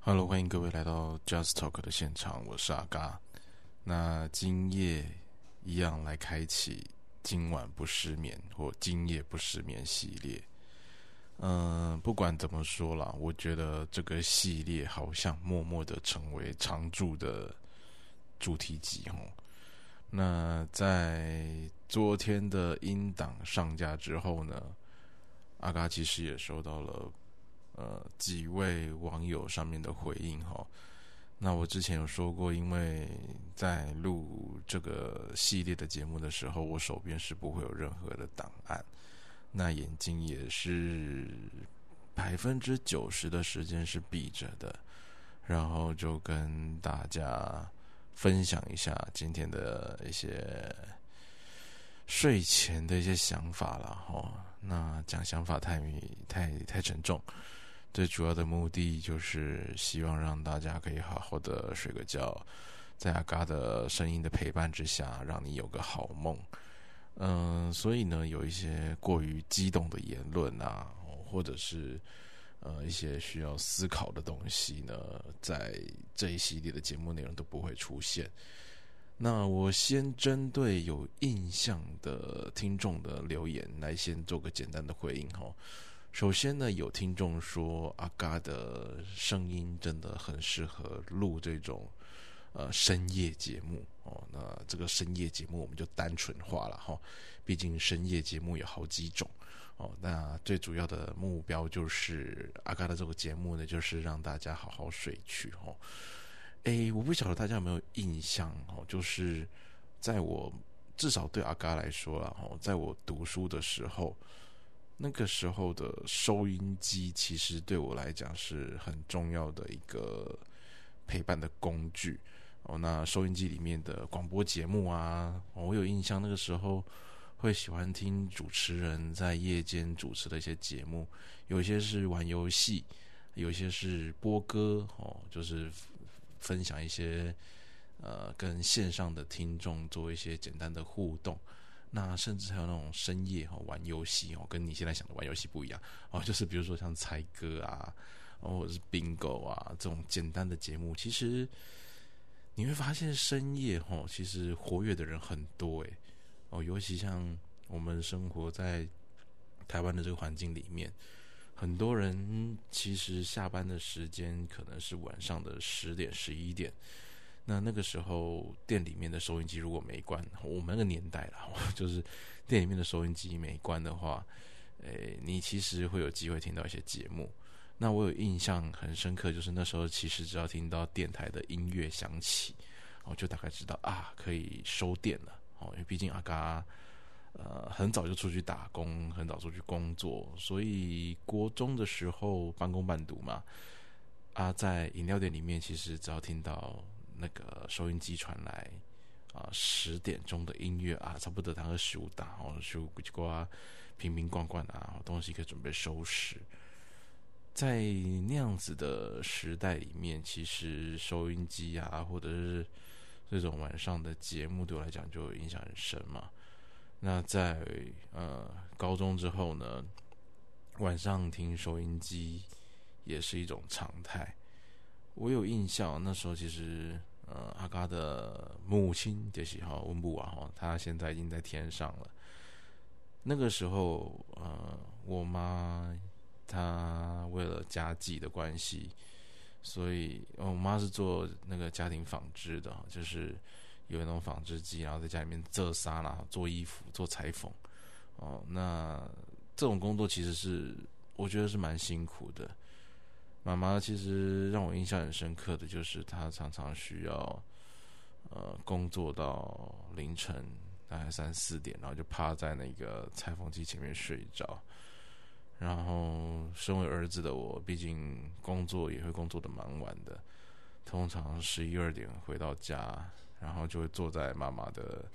Hello，欢迎各位来到 Just Talk 的现场，我是阿嘎。那今夜一样来开启今晚不失眠或今夜不失眠系列。嗯，不管怎么说啦，我觉得这个系列好像默默的成为常驻的主题集哦。那在昨天的音档上架之后呢，阿嘎其实也收到了。呃，几位网友上面的回应哈，那我之前有说过，因为在录这个系列的节目的时候，我手边是不会有任何的档案，那眼睛也是百分之九十的时间是闭着的，然后就跟大家分享一下今天的一些睡前的一些想法了哈。那讲想法太太太沉重。最主要的目的就是希望让大家可以好好的睡个觉，在阿嘎的声音的陪伴之下，让你有个好梦。嗯，所以呢，有一些过于激动的言论啊，或者是呃一些需要思考的东西呢，在这一系列的节目内容都不会出现。那我先针对有印象的听众的留言来先做个简单的回应哈。首先呢，有听众说阿嘎的声音真的很适合录这种呃深夜节目哦。那这个深夜节目我们就单纯化了哈，毕竟深夜节目有好几种哦。那最主要的目标就是阿嘎的这个节目呢，就是让大家好好睡去哈。诶，我不晓得大家有没有印象哦，就是在我至少对阿嘎来说啊，哦，在我读书的时候。那个时候的收音机其实对我来讲是很重要的一个陪伴的工具哦。那收音机里面的广播节目啊，我有印象，那个时候会喜欢听主持人在夜间主持的一些节目，有些是玩游戏，有些是播歌哦，就是分享一些呃跟线上的听众做一些简单的互动。那甚至还有那种深夜哈玩游戏哦，跟你现在想的玩游戏不一样哦，就是比如说像猜歌啊，或者是 bingo 啊这种简单的节目，其实你会发现深夜哈，其实活跃的人很多诶。哦，尤其像我们生活在台湾的这个环境里面，很多人其实下班的时间可能是晚上的十点十一点。那那个时候店里面的收音机如果没关，我们那个年代啦，就是店里面的收音机没关的话，诶，你其实会有机会听到一些节目。那我有印象很深刻，就是那时候其实只要听到电台的音乐响起，我就大概知道啊，可以收电了。哦，因为毕竟阿嘎呃很早就出去打工，很早出去工作，所以国中的时候半工半读嘛，啊，在饮料店里面，其实只要听到。那个收音机传来啊，十点钟的音乐啊，差不多当个十五打哦，十五咕叽呱，瓶瓶罐罐啊，东西可以准备收拾。在那样子的时代里面，其实收音机啊，或者是这种晚上的节目，对我来讲就影响很深嘛。那在呃高中之后呢，晚上听收音机也是一种常态。我有印象，那时候其实，呃，阿嘎的母亲就是哈温布瓦哈，他现在已经在天上了。那个时候，呃，我妈她为了家计的关系，所以我妈是做那个家庭纺织的，就是有那种纺织机，然后在家里面做纱啦、做衣服、做裁缝。哦，那这种工作其实是我觉得是蛮辛苦的。妈妈其实让我印象很深刻的就是，她常常需要呃工作到凌晨大概三四点，然后就趴在那个裁缝机前面睡着。然后，身为儿子的我，毕竟工作也会工作的蛮晚的，通常十一二点回到家，然后就会坐在妈妈的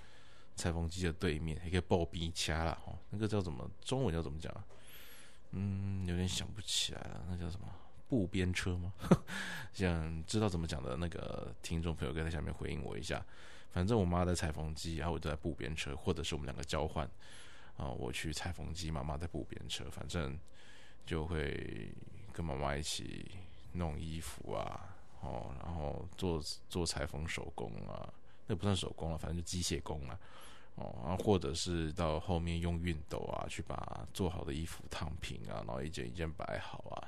裁缝机的对面，也可以抱鼻掐了哦。那个叫怎么中文叫怎么讲？嗯，有点想不起来了，那叫什么？步边车吗？想知道怎么讲的那个听众朋友，可以在下面回应我一下。反正我妈在裁缝机，然后我在步边车，或者是我们两个交换啊，我去裁缝机，妈妈在步边车，反正就会跟妈妈一起弄衣服啊，哦，然后做做裁缝手工啊，那不算手工了，反正就机械工啊，哦，然后或者是到后面用熨斗啊，去把做好的衣服烫平啊，然后一件一件摆好啊。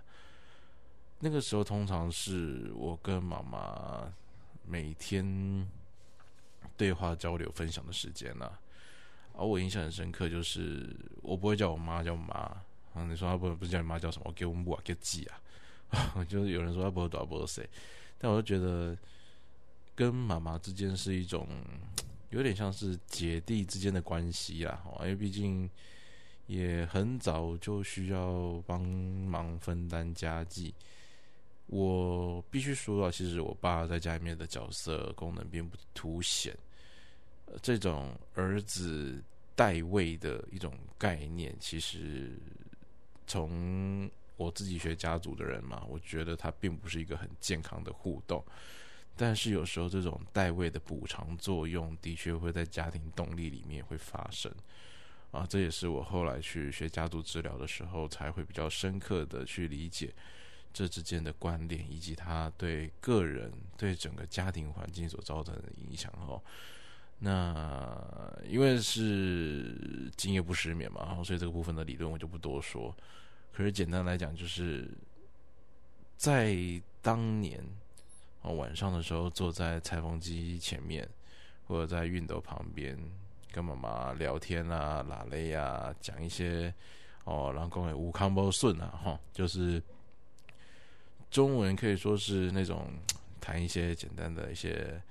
那个时候通常是我跟妈妈每天对话交流分享的时间呢。而我印象很深刻，就是我不会叫我妈叫妈啊。你说他不不是叫你妈叫什么？给我母啊，给鸡啊。就是有人说他不会多不会谁，但我就觉得跟妈妈之间是一种有点像是姐弟之间的关系啦。因为毕竟也很早就需要帮忙分担家计。我必须说到，其实我爸在家里面的角色功能并不凸显。这种儿子代位的一种概念，其实从我自己学家族的人嘛，我觉得它并不是一个很健康的互动。但是有时候这种代位的补偿作用，的确会在家庭动力里面会发生。啊，这也是我后来去学家族治疗的时候，才会比较深刻的去理解这之间的关联，以及他对个人、对整个家庭环境所造成的影响。哦。那因为是今夜不失眠嘛，然后所以这个部分的理论我就不多说。可是简单来讲，就是在当年哦晚上的时候，坐在裁缝机前面，或者在熨斗旁边，跟妈妈聊天啊、拉勒啊，讲一些哦，然后讲无康波顺啊，哈，就是中文可以说是那种 谈一些简单的一些。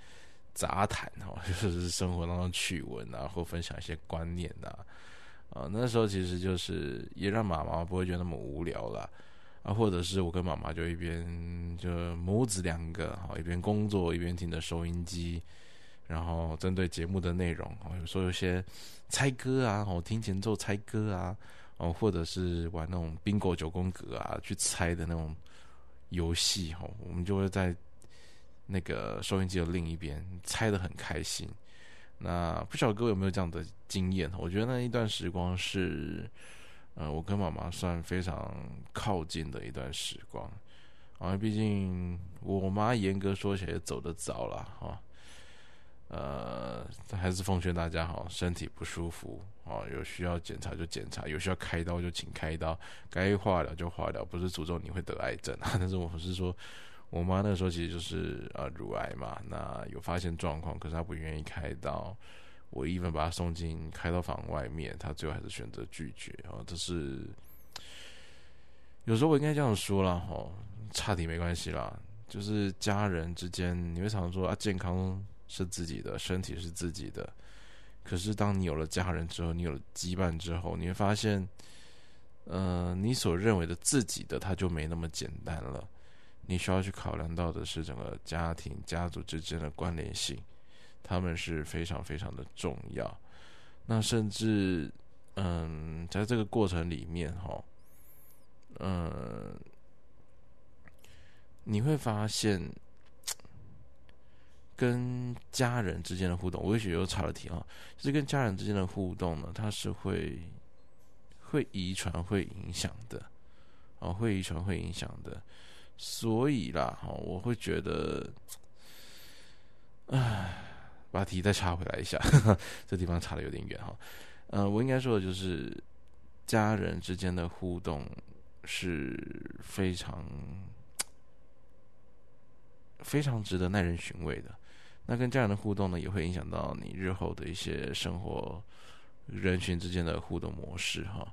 杂谈哈，就是生活当中趣闻啊，或分享一些观念呐，啊，那时候其实就是也让妈妈不会觉得那么无聊了啊，或者是我跟妈妈就一边就母子两个哈，一边工作一边听着收音机，然后针对节目的内容啊，有时候有些猜歌啊，我听前奏猜歌啊，哦，或者是玩那种 bingo 九宫格啊，去猜的那种游戏哈，我们就会在。那个收音机的另一边猜的很开心，那不晓得各位有没有这样的经验？我觉得那一段时光是，呃，我跟妈妈算非常靠近的一段时光，啊，毕竟我妈严格说起来走得早了哈，呃，还是奉劝大家哈，身体不舒服啊，有需要检查就检查，有需要开刀就请开刀，该化疗就化疗，不是诅咒你会得癌症啊，但是我是说。我妈那时候其实就是呃乳癌嘛，那有发现状况，可是她不愿意开刀，我一份把她送进开刀房外面，她最后还是选择拒绝啊。这是有时候我应该这样说了哈，差题没关系啦，就是家人之间，你会常说啊，健康是自己的，身体是自己的，可是当你有了家人之后，你有了羁绊之后，你会发现，呃，你所认为的自己的，它就没那么简单了。你需要去考量到的是整个家庭、家族之间的关联性，他们是非常非常的重要。那甚至，嗯，在这个过程里面，哈，嗯，你会发现，跟家人之间的互动，我也许又差了题啊。就是跟家人之间的互动呢，它是会会遗传、会影响的，哦，会遗传、会影响的。所以啦，哈，我会觉得，唉，把题再插回来一下，这地方插的有点远哈。呃，我应该说的就是，家人之间的互动是非常非常值得耐人寻味的。那跟家人的互动呢，也会影响到你日后的一些生活、人群之间的互动模式哈。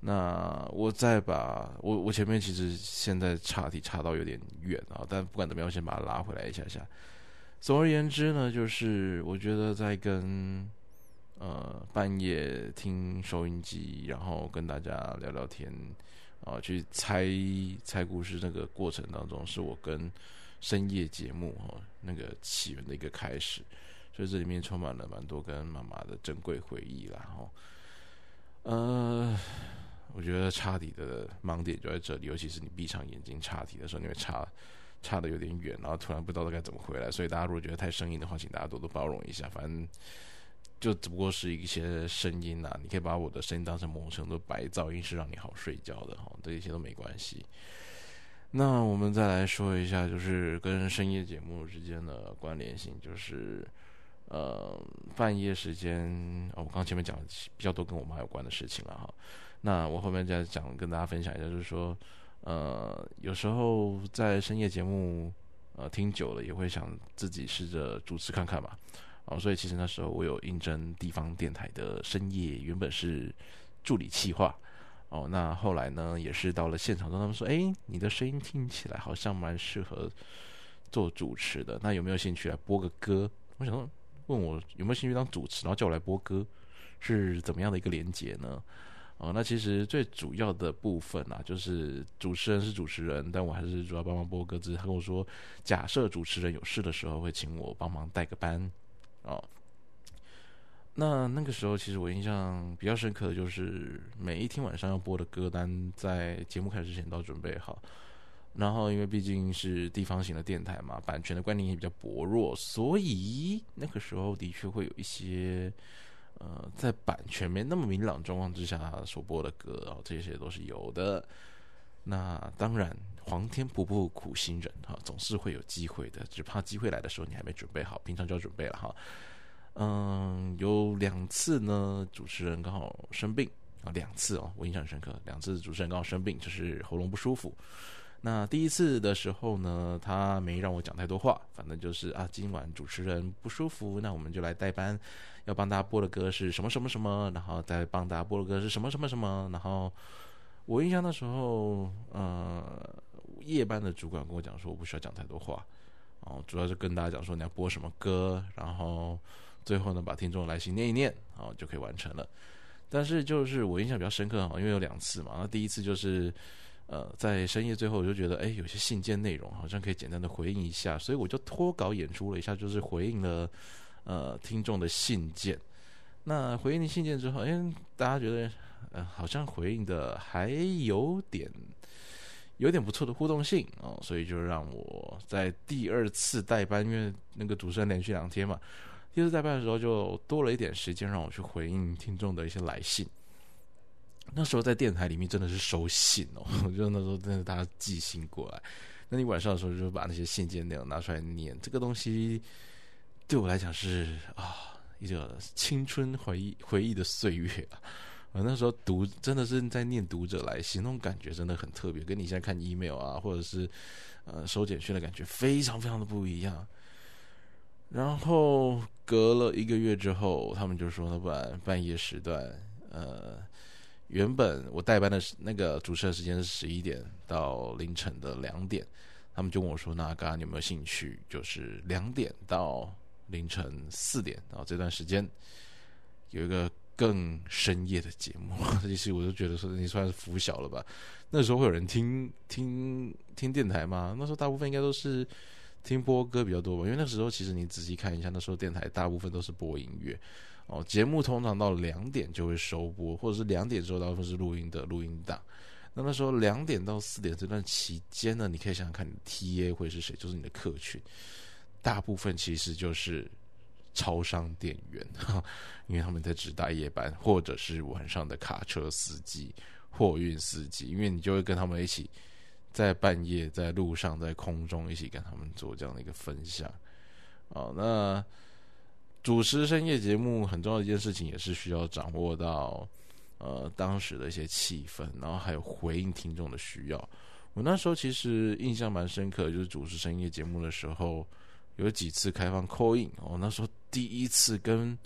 那我再把我我前面其实现在岔题岔到有点远啊，但不管怎么样，我先把它拉回来一下下。总而言之呢，就是我觉得在跟呃半夜听收音机，然后跟大家聊聊天啊，去猜猜故事那个过程当中，是我跟深夜节目哈那个起源的一个开始，所以这里面充满了蛮多跟妈妈的珍贵回忆啦哈，呃。我觉得差题的盲点就在这里，尤其是你闭上眼睛差题的时候，你会差差的有点远，然后突然不知道该怎么回来。所以大家如果觉得太生硬的话，请大家多多包容一下。反正就只不过是一些声音呐，你可以把我的声音当成某种程度白噪音，是让你好睡觉的哈。这一些都没关系。那我们再来说一下，就是跟深夜节目之间的关联性，就是呃半夜时间，哦，我刚前面讲比较多跟我妈有关的事情了哈。那我后面再讲，跟大家分享一下，就是说，呃，有时候在深夜节目，呃，听久了也会想自己试着主持看看嘛。哦，所以其实那时候我有应征地方电台的深夜，原本是助理企划。哦，那后来呢，也是到了现场中，他们说，哎，你的声音听起来好像蛮适合做主持的，那有没有兴趣来播个歌？我想说，问我有没有兴趣当主持，然后叫我来播歌，是怎么样的一个连接呢？哦，那其实最主要的部分啊，就是主持人是主持人，但我还是主要帮忙播歌。只是他跟我说，假设主持人有事的时候，会请我帮忙带个班。哦，那那个时候其实我印象比较深刻的就是，每一天晚上要播的歌单，在节目开始之前都要准备好。然后因为毕竟是地方型的电台嘛，版权的观念也比较薄弱，所以那个时候的确会有一些。呃，在版权没那么明朗状况之下所播的歌啊，这些都是有的。那当然，皇天不负苦心人哈，总是会有机会的，只怕机会来的时候你还没准备好，平常就要准备了哈。嗯，有两次呢，主持人刚好生病啊，两次哦，我印象深刻，两次主持人刚好生病，就是喉咙不舒服。那第一次的时候呢，他没让我讲太多话，反正就是啊，今晚主持人不舒服，那我们就来代班。要帮大家播的歌是什么什么什么，然后再帮大家播的歌是什么什么什么，然后我印象那时候，呃，夜班的主管跟我讲说，我不需要讲太多话，哦，主要是跟大家讲说你要播什么歌，然后最后呢把听众来信念一念，啊就可以完成了。但是就是我印象比较深刻哈，因为有两次嘛，那第一次就是呃在深夜最后我就觉得，哎，有些信件内容好像可以简单的回应一下，所以我就脱稿演出了一下，就是回应了。呃，听众的信件，那回应的信件之后，哎，大家觉得，呃，好像回应的还有点，有点不错的互动性哦，所以就让我在第二次代班，因为那个主持人连续两天嘛，第二次代班的时候就多了一点时间让我去回应听众的一些来信。那时候在电台里面真的是收信哦，我觉得那时候真的大家寄信过来，那你晚上的时候就把那些信件内容拿出来念，这个东西。对我来讲是啊，一个青春回忆回忆的岁月啊！我那时候读真的是在念读者来信，那种感觉真的很特别，跟你现在看 email 啊，或者是呃收简讯的感觉非常非常的不一样。然后隔了一个月之后，他们就说，那不然半夜时段，呃，原本我代班的那个主持的时间是十一点到凌晨的两点，他们就问我说，那刚刚你有没有兴趣？就是两点到。凌晨四点，然后这段时间有一个更深夜的节目，其实我就觉得说你算是拂晓了吧。那时候会有人听听听电台吗？那时候大部分应该都是听播歌比较多吧。因为那时候其实你仔细看一下，那时候电台大部分都是播音乐哦。节目通常到两点就会收播，或者是两点之后大部分是录音的录音档。那那时候两点到四点这段期间呢，你可以想想看，你 T A 会是谁？就是你的客群。大部分其实就是超商店员，因为他们在值大夜班，或者是晚上的卡车司机、货运司机，因为你就会跟他们一起在半夜在路上在空中一起跟他们做这样的一个分享。哦，那主持深夜节目很重要的一件事情，也是需要掌握到呃当时的一些气氛，然后还有回应听众的需要。我那时候其实印象蛮深刻，就是主持深夜节目的时候。有几次开放 call in 哦，那时候第一次跟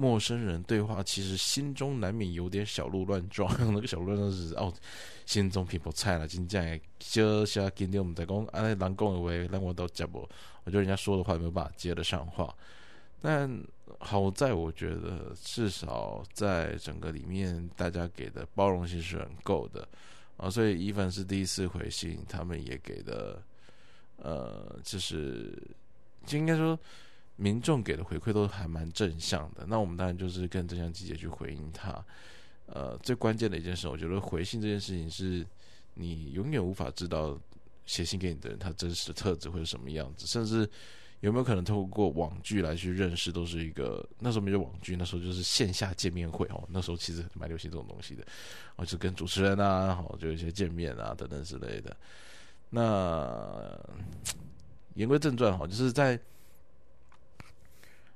陌生人对话，其实心中难免有点小鹿乱撞。那个小鹿乱撞是哦，心中偏颇菜了，真正接下今天我们在讲，啊，人讲的话，让我都接不，我觉得人家说的话没有办法接得上话。但好在我觉得，至少在整个里面，大家给的包容性是很够的啊。所以一凡是第一次回信，他们也给的，呃，就是。就应该说，民众给的回馈都还蛮正向的。那我们当然就是更正向积极去回应他。呃，最关键的一件事，我觉得回信这件事情是你永远无法知道写信给你的人他真实的特质会是什么样子，甚至有没有可能透过网剧来去认识，都是一个那时候没有网剧，那时候就是线下见面会哦。那时候其实蛮流行这种东西的，哦，就跟主持人啊，好就一些见面啊等等之类的。那言归正传哈，就是在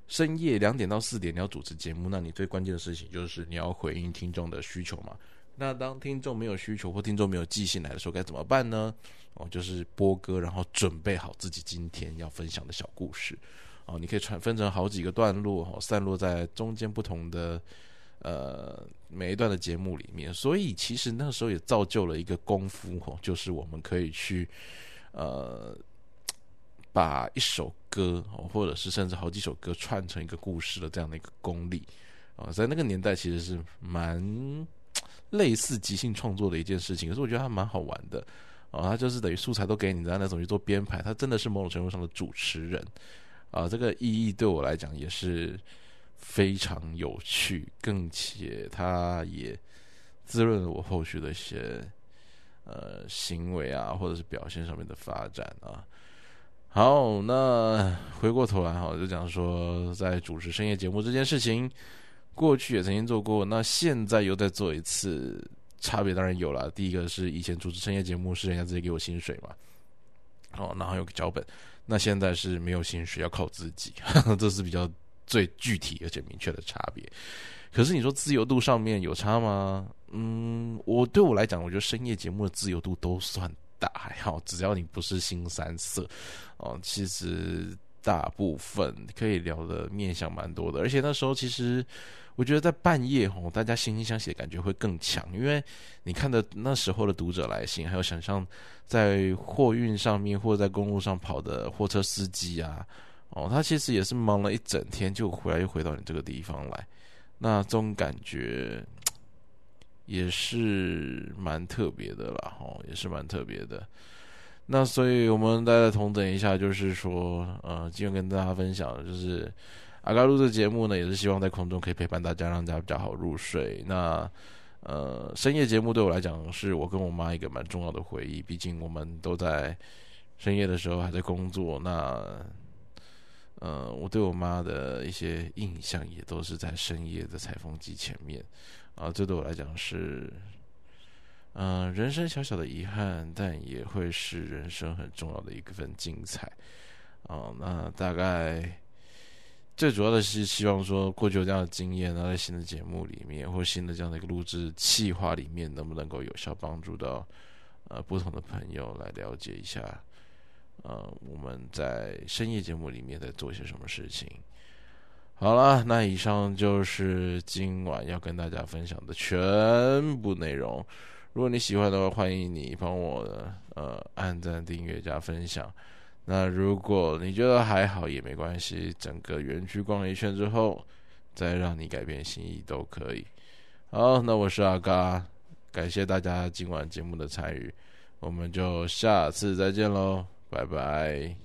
深夜两点到四点你要主持节目，那你最关键的事情就是你要回应听众的需求嘛。那当听众没有需求或听众没有寄信来的时候，该怎么办呢？哦，就是播歌，然后准备好自己今天要分享的小故事。哦，你可以传分成好几个段落，哦，散落在中间不同的呃每一段的节目里面。所以其实那时候也造就了一个功夫，哦，就是我们可以去呃把一首歌，或者是甚至好几首歌串成一个故事的这样的一个功力。啊，在那个年代其实是蛮。类似即兴创作的一件事情，可是我觉得还蛮好玩的啊！他就是等于素材都给你，然后那种去做编排，他真的是某种程度上的主持人啊！这个意义对我来讲也是非常有趣，更且他也滋润了我后续的一些呃行为啊，或者是表现上面的发展啊。好，那回过头来哈，就讲说在主持深夜节目这件事情。过去也曾经做过，那现在又再做一次，差别当然有了。第一个是以前主持深夜节目是人家直接给我薪水嘛，哦，然后有个脚本。那现在是没有薪水，要靠自己，这是比较最具体而且明确的差别。可是你说自由度上面有差吗？嗯，我对我来讲，我觉得深夜节目的自由度都算大，还 好，只要你不是新三色哦，其实大部分可以聊的面向蛮多的，而且那时候其实。我觉得在半夜吼，大家惺惺相惜的感觉会更强，因为你看的那时候的读者来信，还有想象在货运上面或者在公路上跑的货车司机啊，哦，他其实也是忙了一整天，就回来又回到你这个地方来，那这种感觉也是蛮特别的啦，哦，也是蛮特别的。那所以我们大家同等一下，就是说，呃，今天跟大家分享的就是。阿嘎录这节目呢，也是希望在空中可以陪伴大家，让大家比较好入睡。那呃，深夜节目对我来讲，是我跟我妈一个蛮重要的回忆。毕竟我们都在深夜的时候还在工作。那呃，我对我妈的一些印象，也都是在深夜的采风机前面。啊，这对我来讲是嗯，人生小小的遗憾，但也会是人生很重要的一份精彩。啊，那大概。最主要的是希望说，过去有这样的经验，然后在新的节目里面，或新的这样的一个录制计划里面，能不能够有效帮助到呃不同的朋友来了解一下，呃我们在深夜节目里面在做些什么事情。好了，那以上就是今晚要跟大家分享的全部内容。如果你喜欢的话，欢迎你帮我呃按赞、订阅、加分享。那如果你觉得还好也没关系，整个园区逛一圈之后，再让你改变心意都可以。好，那我是阿嘎，感谢大家今晚节目的参与，我们就下次再见喽，拜拜。